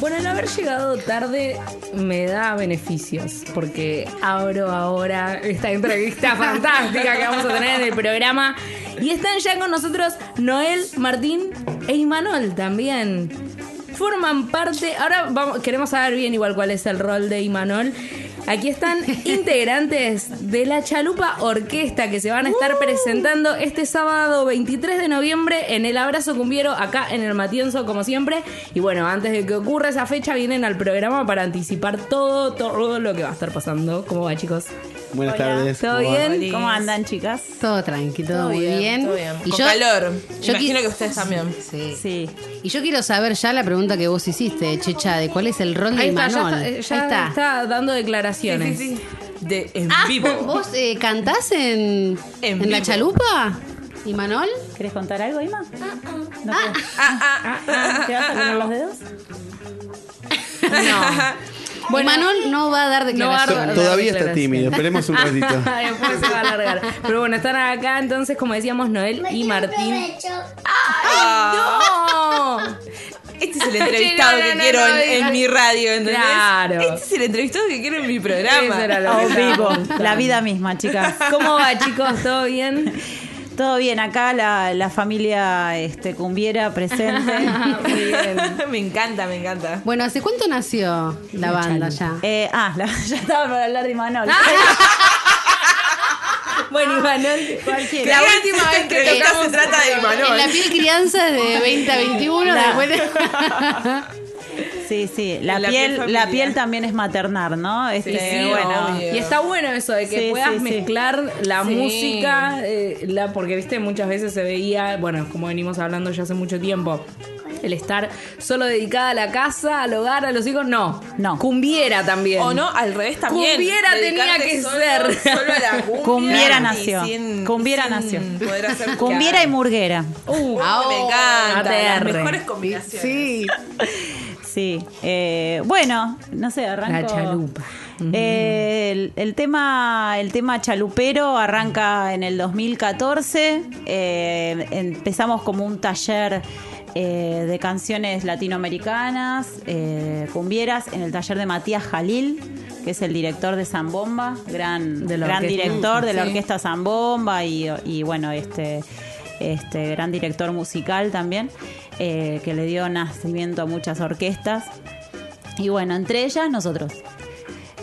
Bueno, el haber llegado tarde me da beneficios, porque abro ahora esta entrevista fantástica que vamos a tener en el programa. Y están ya con nosotros Noel, Martín e Imanol también. Forman parte, ahora vamos, queremos saber bien igual cuál es el rol de Imanol. Aquí están integrantes de la Chalupa Orquesta que se van a estar presentando este sábado 23 de noviembre en el Abrazo Cumbiero, acá en el Matienzo, como siempre. Y bueno, antes de que ocurra esa fecha, vienen al programa para anticipar todo, todo lo que va a estar pasando. ¿Cómo va, chicos? Buenas tardes. ¿Todo bien? ¿Cómo andan, chicas? Todo tranqui, todo, muy bien. Todo bien. Y Con yo, calor. yo Imagino que ustedes también. Sí. Sí. Y yo quiero saber ya la pregunta que vos hiciste, Checha, de cuál es el rol de Ahí está, ya, Imanol. está, eh, ya Ahí está. está dando declaraciones. Sí, sí, sí. De, en Ah, vivo. ¿Vos eh, cantás en, En en la chalupa? ¿Imanol? ¿Querés contar algo, Ima? ¿No Ah, ah, ¿Te vas a poner los dedos? No. Bueno, Imanol no va a dar No va a declaraciones. dar- Todavía está tímido, esperemos un ratito. Después se va a alargar. Pero bueno, están acá entonces, como decíamos, Noel y Martín. ¡No! Este es el entrevistado No, no, que no, quiero no, en, mi radio, ¿entendés? Claro. Este es el entrevistado que quiero en mi programa. Eso era lo A que vivo. La vida misma, chicas. ¿Cómo va, chicos? ¿Todo bien? Todo bien, acá la, la familia este, cumbiera presente. Muy bien. me encanta, me encanta. Bueno, ¿hace cuánto nació la banda ya? Eh, ah, la- ya estaba por hablar de Imanol. Bueno, Imanol, Cualquiera. la última vez que entrevista tocamos se trata de En Imanol. la piel crianza de 20 a 21, La- después de- Sí, sí. La, La piel la piel también es maternar, ¿no? Este, sí, bueno. obvio. Y está bueno eso de que Sí, puedas sí, sí. mezclar la Sí. música, eh, la, porque viste, muchas veces se veía, bueno, como venimos hablando ya hace mucho tiempo, el estar solo dedicada a la casa, al hogar, a los hijos, no. No. Cumbiera también. O no, al revés también. Cumbiera tenía que solo- ser. Solo a la cumbia. Cumbiera nació. sin- Cumbiera sin nació. Poder hacer Cumbiera y murguera. Uh, Oh, me encanta. Las mejores combinaciones. Sí. Sí. Eh, bueno, no sé, arranco. La chalupa. Eh, el, el tema, el tema chalupero arranca en el 2014. Eh, empezamos como un taller eh, de canciones latinoamericanas, eh, cumbieras, en el taller de Matías Jalil, que es el director de Zambomba, gran, De director de la orquesta Zambomba y, y bueno, este, este gran director musical también, eh, que le dio nacimiento a muchas orquestas. Y bueno, entre ellas nosotros.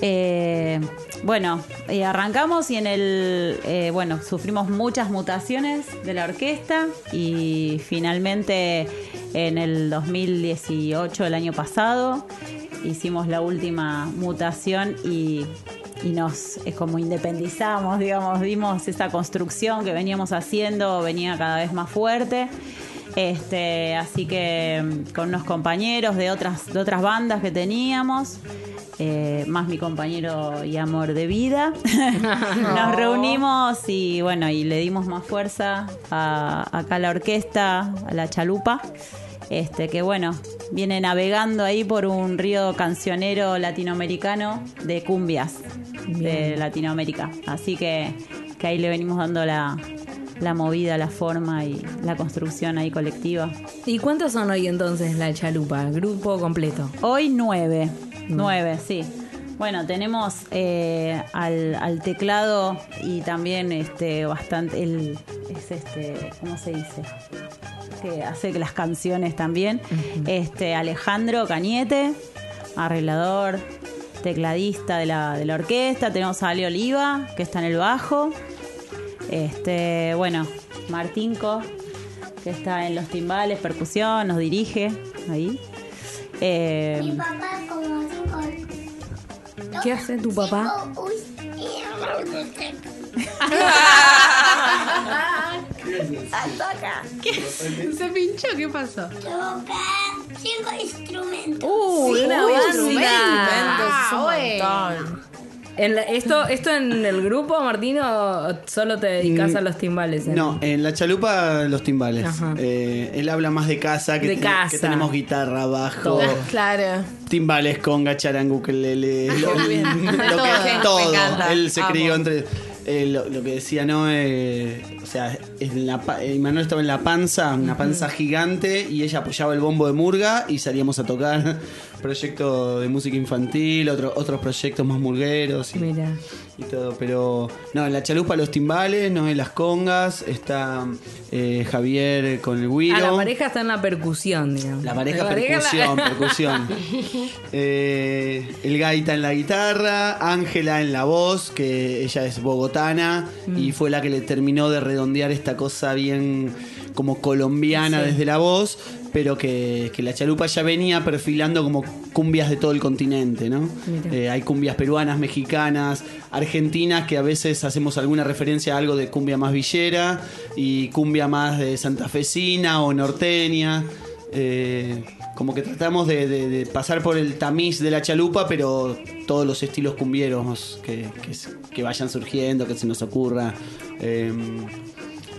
Eh, bueno, eh, arrancamos y en el, bueno, sufrimos muchas mutaciones de la orquesta y finalmente en el 2018, el año pasado, hicimos la última mutación y, y nos como independizamos, digamos, vimos esa construcción que veníamos haciendo, venía cada vez más fuerte. Este, así que mm, con unos compañeros de otras, de otras bandas que teníamos, eh, más mi compañero y amor de vida, nos reunimos y bueno, y le dimos más fuerza a, acá a la orquesta, a la chalupa. Este, que bueno, viene navegando ahí por un río cancionero latinoamericano de cumbias de Latinoamérica. Así que, que ahí le venimos dando la, la movida, la forma y la construcción ahí colectiva. ¿Y cuántos son hoy entonces la chalupa? Grupo completo. Hoy nueve. Nueve, sí. Bueno, tenemos eh, al, al teclado y también este bastante el es este ¿cómo se dice? que hace que las canciones también. Este Alejandro Cañete, arreglador, tecladista de la, de la orquesta, tenemos a Ale Oliva, que está en el bajo. Este, bueno, Martinco, que está en los timbales, percusión, nos dirige ahí. Eh, Mi papá como cinco. ¿Qué hace tu papá? Uy, ¿Se pinchó? ¿Qué pasó? toca cinco instrumentos. ¡Uh, una Uy, banda! instrumentos, es un Ah, bueno. montón. En la- esto, ¿Esto en el grupo, Martín, o solo te dedicas a los timbales? en- No, en la chalupa los timbales. Eh, él habla más de casa, que, De ten- casa. que tenemos guitarra, bajo, Todo. Claro. timbales, conga, charango, ukelele, lo, Muy bien. lo que- Todo. Él se Amo. crió entre eh, lo, lo que decía no eh, o sea en la pa- eh, Manuel estaba en la panza una panza gigante y ella apoyaba el bombo de murga y salíamos a tocar proyecto de música infantil otro- otros proyectos más murgueros y, Mira. y todo pero no en la chalupa los timbales no en las congas está eh, Javier con el guiro Ah, la pareja está en la percusión, digamos. la pareja La percusión, percusión. Eh, el gaita en la guitarra, Ángela en la voz, que ella es bogotana Mm. y fue la que le terminó de redondear esta cosa bien como colombiana desde la voz, pero que, que la chalupa ya venía perfilando como cumbias de todo el continente, ¿no? Eh, hay cumbias peruanas, mexicanas, argentinas, que a veces hacemos alguna referencia a algo de cumbia más villera y cumbia más de santafesina o norteña. Eh, como que tratamos de, de- de pasar por el tamiz de la chalupa, pero todos los estilos cumbieros que, que vayan surgiendo, que se nos ocurra. Eh,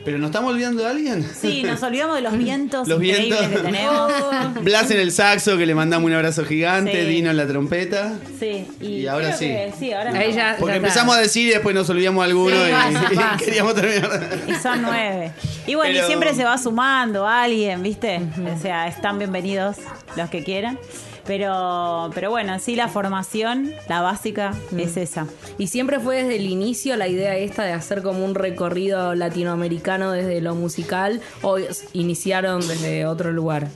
pero nos estamos olvidando de alguien. Sí, nos olvidamos de los vientos Los increíbles vientos. que tenemos. Blas en el saxo, que le mandamos un abrazo gigante. Sí. Dino en la trompeta. Sí, y, Y ahora sí. que sí, ahora Ahí ya- Porque ya empezamos a decir y después nos olvidamos alguno Sí, y, pasa, y pasa. queríamos terminar. Y son nueve. Y bueno, Pero- y siempre se va sumando alguien, ¿viste? O sea, están bienvenidos los que quieran. Pero, pero bueno, sí la formación, la básica, es esa. Y siempre fue desde el inicio la idea esta de hacer como un recorrido latinoamericano desde lo musical o iniciaron desde otro lugar.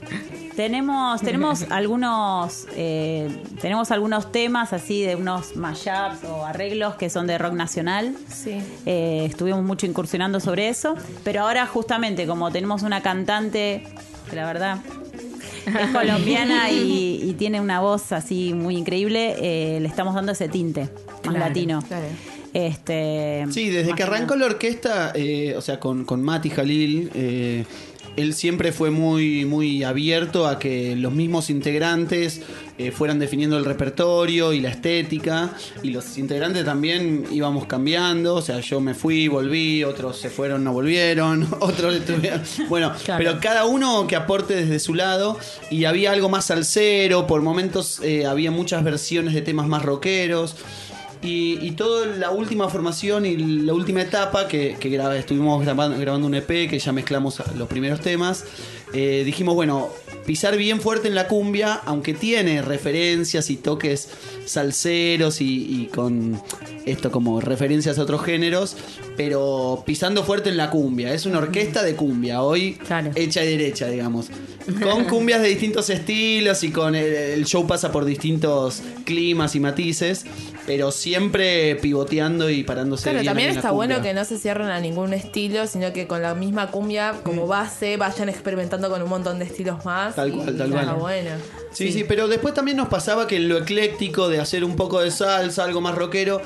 Tenemos, tenemos algunos, eh, tenemos algunos temas así de unos mashups o arreglos que son de rock nacional. Sí. Eh, estuvimos mucho incursionando sobre eso, pero ahora justamente como tenemos una cantante que la verdad es colombiana y, y tiene una voz así muy increíble, eh, le estamos dando ese tinte más Claro, latino. claro. Este, Sí, desde que arrancó la orquesta, eh, o sea, con, con Mati Jalil, eh, él siempre fue muy, muy abierto a que los mismos integrantes eh, fueran definiendo el repertorio y la estética, y los integrantes también íbamos cambiando, o sea, yo me fui, volví, otros se fueron, no volvieron, otros estuvieron... Bueno, Claro. pero cada uno que aporte desde su lado, y había algo más salsero, por momentos eh, había muchas versiones de temas más rockeros. Y, toda la última formación y la última etapa que, estuvimos grabando, grabando un EP que ya mezclamos los primeros temas, eh, dijimos, bueno, pisar bien fuerte en la cumbia, aunque tiene referencias y toques salseros y, y con esto como referencias a otros géneros, pero pisando fuerte en la cumbia. Es una orquesta de cumbia, hoy Claro. hecha y derecha, digamos. Con cumbias de distintos estilos y con el, el show pasa por distintos climas y matices, pero siempre pivoteando y parándose Claro, bien también está bueno que no se cierren a ningún estilo, sino que con la misma cumbia como base vayan experimentando con un montón de estilos más. Tal y cual, tal cual. bueno. Sí, sí, pero después también nos pasaba que en lo ecléctico de hacer un poco de salsa, algo más rockero,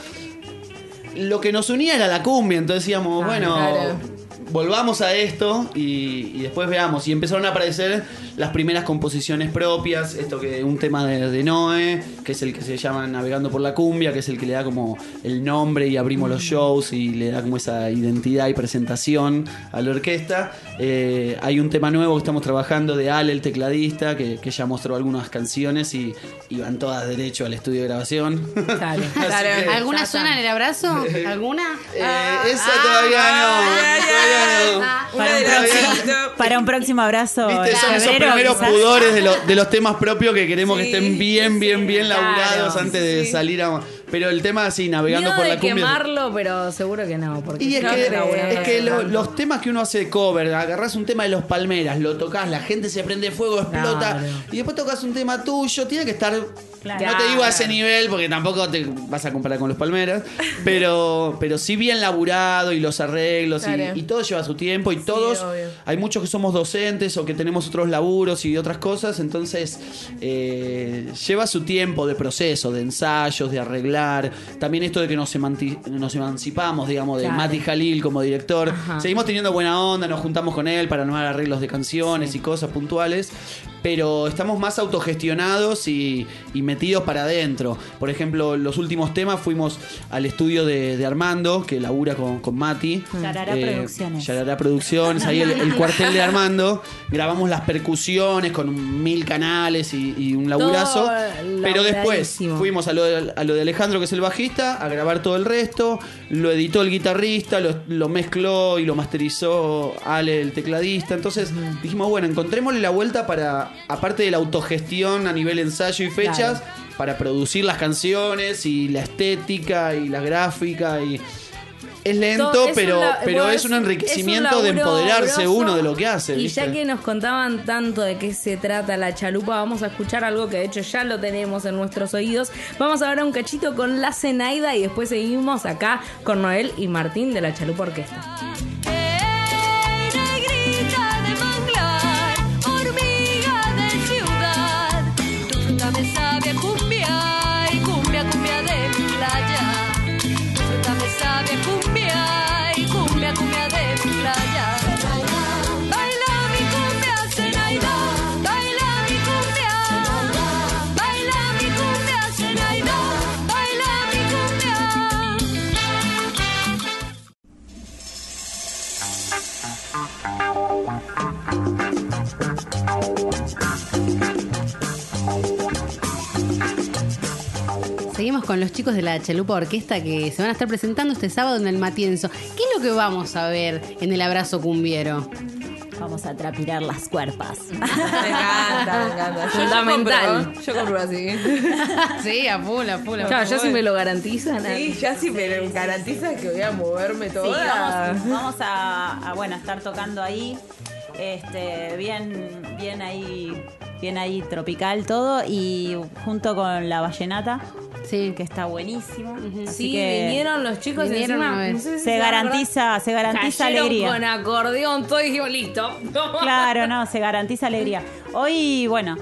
lo que nos unía era la cumbia, entonces decíamos, bueno, claro. volvamos a esto y, y después veamos. Y empezaron a aparecer las primeras composiciones propias, esto que un tema de, de Noé, que es el que se llama Navegando por la Cumbia, que es el que le da como el nombre y abrimos los shows y le da como esa identidad y presentación a la orquesta. Eh, hay un tema nuevo que estamos trabajando de Ale, el tecladista, que, que ya mostró algunas canciones y, y van todas derecho al estudio de grabación. Claro. Que- ¿Alguna suena en el abrazo? ¿Alguna? Eh, esa todavía no. todavía no. Para un próximo abrazo. Viste, son esos primeros quizás. pudores de, lo- de los temas propios que queremos que Sí, estén bien, bien, bien claro, laburados antes de sí. salir a. Pero el tema así, navegando Miedo por de la cumbia. quemarlo, pero seguro que no. Porque Y es no que, es que que lo- los temas que uno hace de cover, agarras un tema de los palmeras, lo tocas, la gente se prende fuego, explota, Claro. y después tocas un tema tuyo, tiene que estar. Claro. No te digo a ese nivel, porque tampoco te vas a comparar con los palmeras, pero, pero sí bien laburado y los arreglos, y- Claro. y, todo lleva su tiempo, y todos. obvio. Hay muchos que somos docentes o que tenemos otros laburos y otras cosas, entonces eh, lleva su tiempo de proceso, de ensayos, de arreglar. También esto de que nos, emanti- nos emancipamos, digamos, de Claro. Mati Jalil como director. Ajá. Seguimos teniendo buena onda, nos juntamos con él para armar arreglos de canciones y cosas puntuales, pero estamos más autogestionados y, y metidos para adentro. Por ejemplo, los últimos temas fuimos al estudio de, de Armando, que labura con, con Mati. Yarará Producciones. Yarará Producciones, ahí el, el cuartel de Armando. Grabamos las percusiones con mil canales y, y un laburazo. Todo Pero después fuimos a lo, de, a lo de Alejandro, que es el bajista, a grabar todo el resto. Lo editó el guitarrista, lo, lo mezcló y lo masterizó Ale, el tecladista. Entonces dijimos, bueno, encontrémosle la vuelta para, aparte de la autogestión a nivel ensayo y fechas, para producir las canciones y la estética y la gráfica y... Es lento, es pero, un pero es un enriquecimiento de empoderarse uno de lo que hace. Y ¿viste? ya que nos contaban tanto de qué se trata la chalupa, vamos a escuchar algo que de hecho ya lo tenemos en nuestros oídos. Vamos ahora un cachito con la Zenaida y después seguimos acá con Noel y Martín de la Chalupa Orquesta. Los chicos de la Chalupa Orquesta que se van a estar presentando este sábado en el Matienzo. ¿Qué es lo que vamos a ver en el abrazo cumbiero? Vamos a trapirar las cuerpas. Me encanta, me encanta. Yo- yo Fundamental. compro, Yo compro así. Sí, a full, a full. Claro, ya si me lo garantizan. Sí, ya sí me garantiza que voy a moverme Sí, toda. vamos, vamos a, a, bueno, a estar tocando ahí, este, bien, bien ahí, bien ahí tropical todo y junto con la vallenata, Sí. que está buenísimo. Así Sí, que vinieron los chicos y Vinieron encima, una vez. no sé si se garantiza, se garantiza cayeron alegría. con acordeón, todo y dijimos, listo. Claro, no, se garantiza alegría. Hoy, bueno,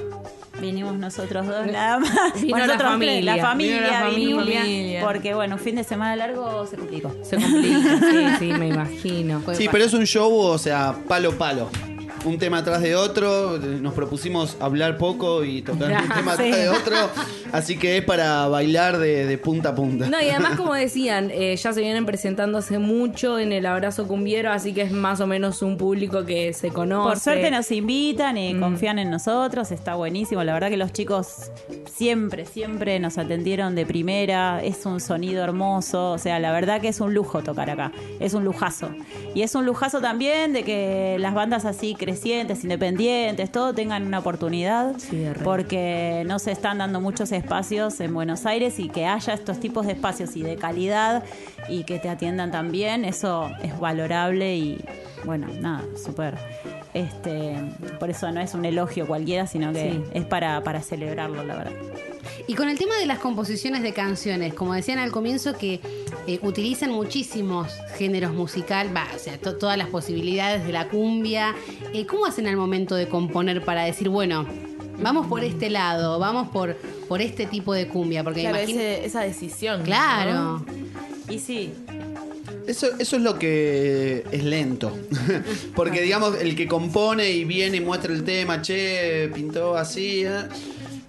vinimos nosotros dos nada más. Vino la nosotros tres, familia, la familia, vino la vinimos, familia. porque bueno, un fin de semana largo se complicó. Se complica, sí, sí, me imagino. Sí, pero es un show, o sea, palo palo. Un tema atrás de otro, nos propusimos hablar poco y tocar un tema Sí. atrás de otro, así que es para bailar de, de punta a punta. No, y además, como decían, eh, ya se vienen presentando hace mucho en el Abrazo Cumbiero, así que es más o menos un público que se conoce. Por suerte nos invitan y Mm. confían en nosotros, está buenísimo. La verdad que los chicos siempre, siempre nos atendieron de primera, es un sonido hermoso, o sea, la verdad que es un lujo tocar acá, es un lujazo. Y es un lujazo también de que las bandas así crecientes, independientes, todo tengan una oportunidad, Sí, porque no se están dando muchos espacios en Buenos Aires y que haya estos tipos de espacios y de calidad y que te atiendan también, eso es valorable y bueno, nada, súper. Este, por eso no es un elogio cualquiera, sino que Sí. es para, para celebrarlo, la verdad. Y con el tema de las composiciones de canciones, como decían al comienzo, que eh, utilizan muchísimos géneros musical, va, o sea, to- todas las posibilidades de la cumbia. Eh, ¿Cómo hacen al momento de componer para decir, bueno, vamos por este lado, vamos por, por este tipo de cumbia? Porque me Claro, imagino. ese- esa decisión. Claro. ¿no? Y sí, Eso, eso es lo que es lento. Porque, digamos, el que compone y viene y muestra el tema, che, pintó así, ¿eh?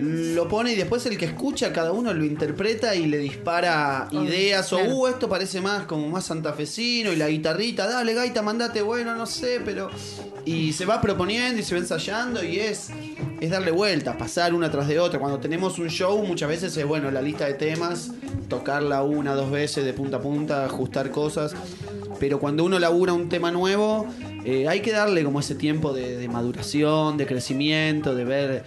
Lo pone y después el que escucha, cada uno lo interpreta y le dispara ideas. O, uh, esto parece más como más santafesino y la guitarrita, dale, gaita, mandate, bueno, no sé, pero. Y se va proponiendo y se va ensayando y es, es darle vuelta, pasar una tras de otra. Cuando tenemos un show, muchas veces es bueno la lista de temas, tocarla una, dos veces de punta a punta, ajustar cosas. Pero cuando uno labura un tema nuevo, eh, hay que darle como ese tiempo de, de maduración, de crecimiento, de ver,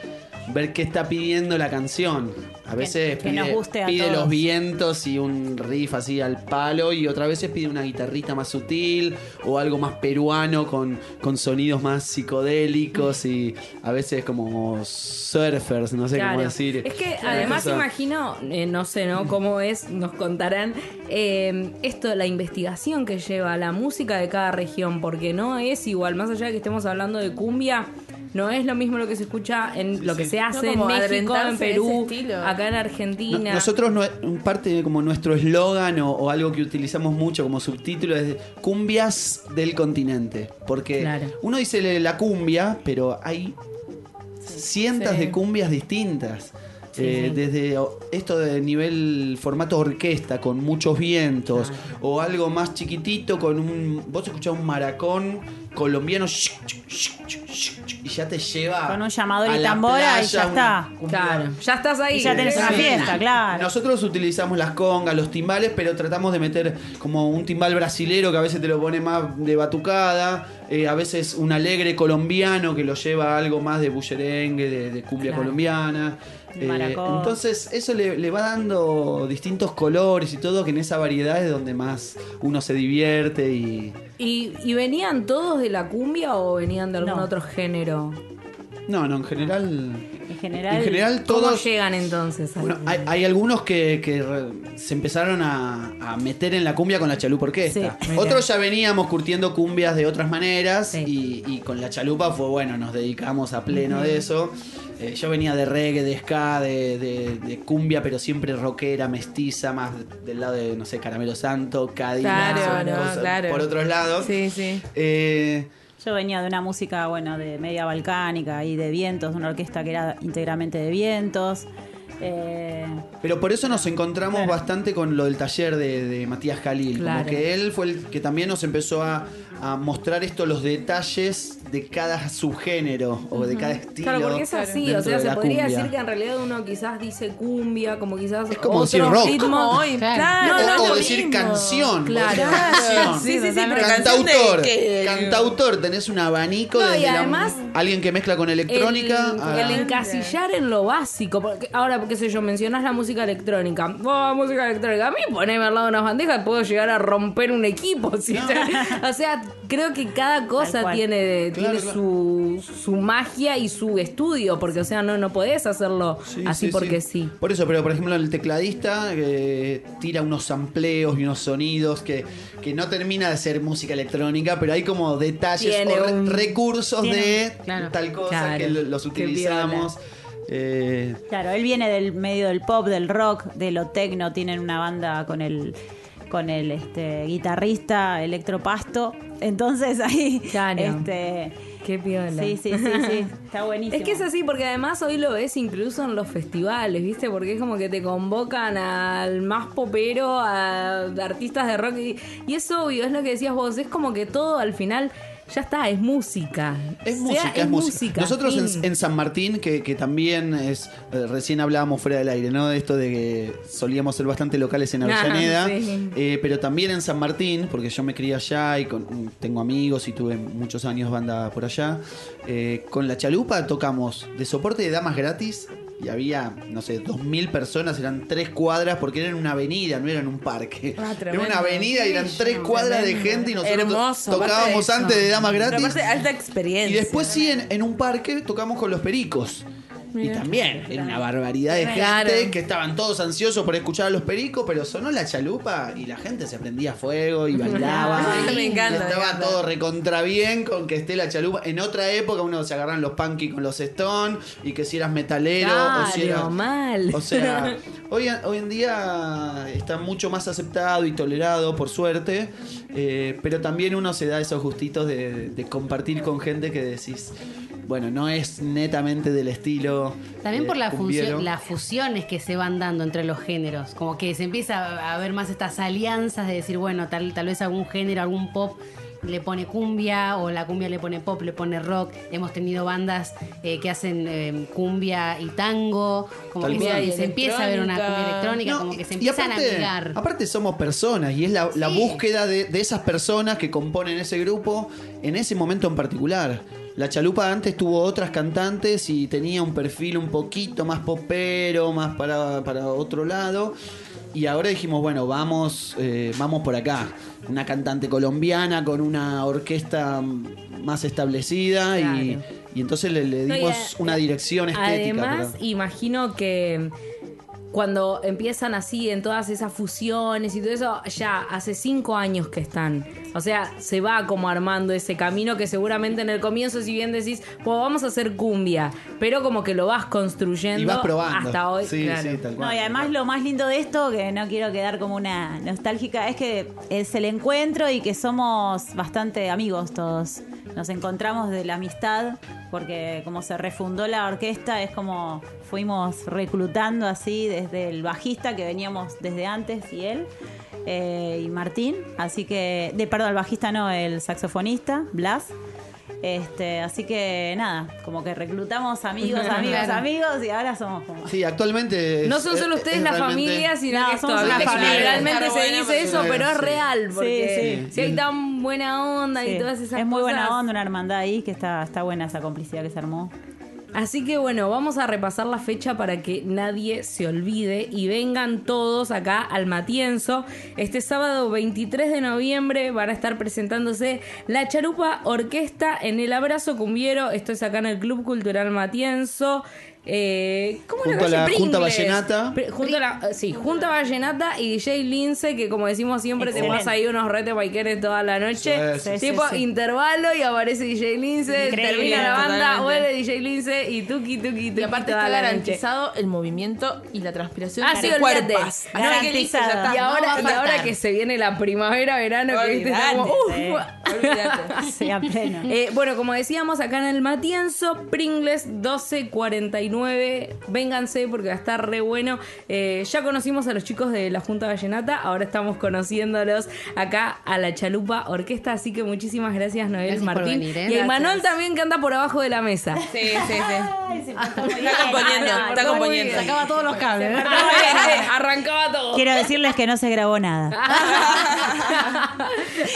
ver qué está pidiendo la canción. A veces que pide, nos guste a pide todos. los vientos y un riff así al palo y otras veces pide una guitarrita más sutil o algo más peruano con, con sonidos más psicodélicos y a veces como surfers, no sé Claro. cómo decir. Es que además cosa- imagino, eh, no sé, ¿no? Cómo es, nos contarán eh, esto, la investigación que lleva la música de cada región, porque no es igual, más allá de que estemos hablando de cumbia, no es lo mismo lo que se escucha en lo que se hace No, en México, en Perú, acá en No- Argentina. nosotros, no- un parte de como nuestro eslogan o, o algo que utilizamos mucho como subtítulo es cumbias del continente. Porque Claro. uno dice la cumbia, pero hay cientos Sí. de cumbias distintas. Eh, Desde o- esto de nivel formato orquesta, con muchos vientos, o algo más chiquitito con un. Vos escuchás un maracón colombiano y ya te lleva. Con un llamador a y la tambora y ya está. un- Claro, ya estás ahí. Y ya tenés una fiesta, claro. Nosotros utilizamos las congas, los timbales, pero tratamos de meter como un timbal brasilero que a veces te lo pone más de batucada, eh, a veces un alegre colombiano que lo lleva a algo más de bullerengue, de, de cumbia Claro. colombiana. Eh, entonces eso le, le va dando distintos colores y todo, que en esa variedad es donde más uno se divierte y... ¿Y, y venían todos de la cumbia o venían de algún No. otro género? No, no, en general... En general, En general ¿Cómo todos... llegan entonces? Bueno, hay, hay algunos que, se empezaron a, a meter en la cumbia con la chalupa orquesta. Sí. Otros ya veníamos curtiendo cumbias de otras maneras Sí. y, y con la chalupa fue bueno, nos dedicamos a pleno de eso. Eh, yo venía de reggae, de ska, de, de- de cumbia, pero siempre rockera, mestiza, más del lado de, no sé, Caramelo Santo, Cadillac, Claro, no, claro. por otros lados. Sí, sí. Eh, Yo venía de una música, bueno, de media balcánica y de vientos, una orquesta que era íntegramente de vientos. Eh, Pero por eso nos encontramos bastante con lo del taller de, de Matías Jalil. Claro. Como que él fue el que también nos empezó a, a mostrar esto, los detalles de cada subgénero o de cada estilo. Claro, porque es así, o sea, de se podría cumbia. decir que en realidad uno quizás dice cumbia, como quizás Es como otros decir rock. ritmos. Como hoy, Claro. no, no o decir mismo. canción. Claro. canción. Sí, sí, sí, pero Cantautor, de que- cantautor, tenés un abanico No, y desde la- además, alguien que mezcla con electrónica. el, a- el encasillar en lo básico. Porque ahora, qué sé yo, mencionás la música electrónica. Oh, música electrónica. A mí poneme al lado de unas bandejas puedo llegar a romper un equipo. ¿sí? o sea, creo que cada cosa tiene, Claro, tiene claro. Su, su magia y su estudio. Porque, o sea, no, no podés hacerlo Sí, así sí, porque sí. Por eso, pero por ejemplo el tecladista eh, tira unos sampleos y unos sonidos que, que no termina de ser música electrónica, pero hay como detalles Tiene o un- recursos tiene de Claro. tal cosa Claro. que lo- los Qué utilizamos. Eh, claro, él viene del medio del pop, del rock, de lo tecno. Tienen una banda con el con el este, guitarrista Electropasto. Entonces ahí, Claro. este, Qué piola. sí, sí, sí, sí, está buenísimo. Es que es así, porque además hoy lo ves incluso en los festivales, ¿viste? Porque es como que te convocan al más popero, a artistas de rock. Y, y es obvio, es lo que decías vos, es como que todo al final ya está, es música. Es O sea, música, es música. Nosotros en, en San Martín, que, que también es, eh, recién hablábamos fuera del aire, ¿no? De esto de que solíamos ser bastante locales en Avellaneda, sí. eh, pero también en San Martín, porque yo me crié allá y con- tengo amigos y tuve muchos años banda por allá. eh, con la chalupa tocamos de soporte de damas gratis. Y había, no sé, dos mil personas, eran tres cuadras, porque era en una avenida, no era en un parque. Ah, era una avenida y eran tres cuadras de gente y nosotros Hermoso. tocábamos antes de damas Pero gratis. aparte, alta Y experiencia. después sí, en, en un parque tocamos con los pericos. Y también era una barbaridad de gente que estaban todos ansiosos por escuchar a los pericos, pero sonó la chalupa y la gente se prendía fuego y bailaba. Me encanta, me estaba encanta. todo recontra bien con que esté la chalupa. En otra época uno se agarran los punky con los Stone y que si eras metalero o si Claro, eras. mal. O sea, hoy, hoy en día está mucho más aceptado y tolerado, por suerte, eh, pero también uno se da esos gustitos de, de compartir con gente que decís, bueno, no es netamente del estilo. También eh, por la cumbiero. función, las fusiones que se van dando entre los géneros. Como que se empieza a ver más estas alianzas de decir, bueno, tal, tal vez algún género, algún pop le pone cumbia o la cumbia le pone pop, le pone rock. Hemos tenido bandas eh, que hacen eh, cumbia y tango, como Tal que se, se empieza a ver una cumbia electrónica, No, como que se y empiezan aparte, a ligar. Aparte somos personas y es la, la búsqueda de, de esas personas que componen ese grupo en ese momento en particular. La Chalupa antes tuvo otras cantantes y tenía un perfil un poquito más popero, más para, para otro lado. Y ahora dijimos, bueno, vamos, eh, vamos por acá. Una cantante colombiana con una orquesta más establecida y, Claro. y entonces le, le No, y dimos a- una dirección estética. Además, pero- imagino que cuando empiezan así en todas esas fusiones y todo eso, ya hace cinco años que están. O sea, se va como armando ese camino que seguramente en el comienzo, si bien decís, pues vamos a hacer cumbia, pero como que lo vas construyendo y vas probando. hasta hoy. Sí, claro. sí, tal cual. No, y además lo más lindo de esto, que no quiero quedar como una nostálgica, es que es el encuentro y que somos bastante amigos todos. nos encontramos de la amistad, porque como se refundó la orquesta, es como fuimos reclutando así desde el bajista que veníamos desde antes y él. eh, y Martín, así que, de perdón, el bajista no, el saxofonista, Blas, este, así que nada, como que reclutamos amigos, amigos, Claro. amigos y ahora somos como Sí, actualmente. es- No son solo es- ustedes es la realmente- familia, sino No, que somos una familia. generalmente Está se dice eso, pero es Sí. real. Porque sí. si hay tan buena onda y Sí, todas esas es muy buena cosas. onda, una hermandad ahí que está, está buena esa complicidad que se armó. Así que bueno, vamos a repasar la fecha para que nadie se olvide y vengan todos acá al Matienzo. Este sábado 23 de noviembre van a estar presentándose la Charupa Orquesta en el Abrazo Cumbiero. Esto es acá en el Club Cultural Matienzo. Eh, ¿Cómo Junto a la Junta Pringles. Vallenata. Pri- Junto a la, eh, sí, Junta Vallenata y DJ Lince, que como decimos siempre, te Excelente. pasa ahí unos retes baiqueres toda la noche. Sí, sí, tipo sí, sí. intervalo y aparece DJ Lince, Increíble, termina la banda, totalmente. vuelve DJ Lince y tuki tuki tuki Y aparte está noche. garantizado el movimiento y la transpiración Ah, de sí, Garantizado. está, Y no ahora, a y ahora que se viene la primavera, verano, que viste, está como, pleno. Eh, bueno, como decíamos acá en el Matienzo, Pringles 1249. Vénganse porque va a estar re bueno. Eh, ya conocimos a los chicos de la Junta Vallenata, ahora estamos conociéndolos acá a la Chalupa Orquesta. Así que muchísimas gracias, Noel Gracias por Martín. venir, ¿eh? Y a Manuel también que anda por abajo de la mesa. Sí, sí, sí. Está Está acompañando, está acompañando. Sacaba todos los cables. ¿eh? Arrancaba todo. Quiero decirles que no se grabó nada.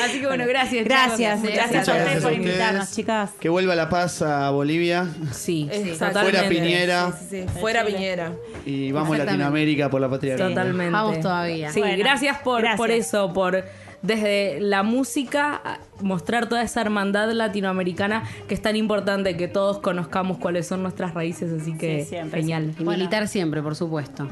Así que bueno, gracias. Gracias, chicos. gracias, a gracias ustedes por a ustedes. invitarnos, chicas. Que vuelva la paz a Bolivia Sí, totalmente. Fuera Piñera. Sí, sí, sí. Fuera Piñera. y vamos. Latinoamérica por la patria. Totalmente. Vamos todavía. Sí, Bueno, gracias por, gracias. por eso, por desde la música mostrar toda esa hermandad latinoamericana que es tan importante que todos conozcamos cuáles son nuestras raíces, así que Sí, siempre, genial. Y militar siempre, por supuesto.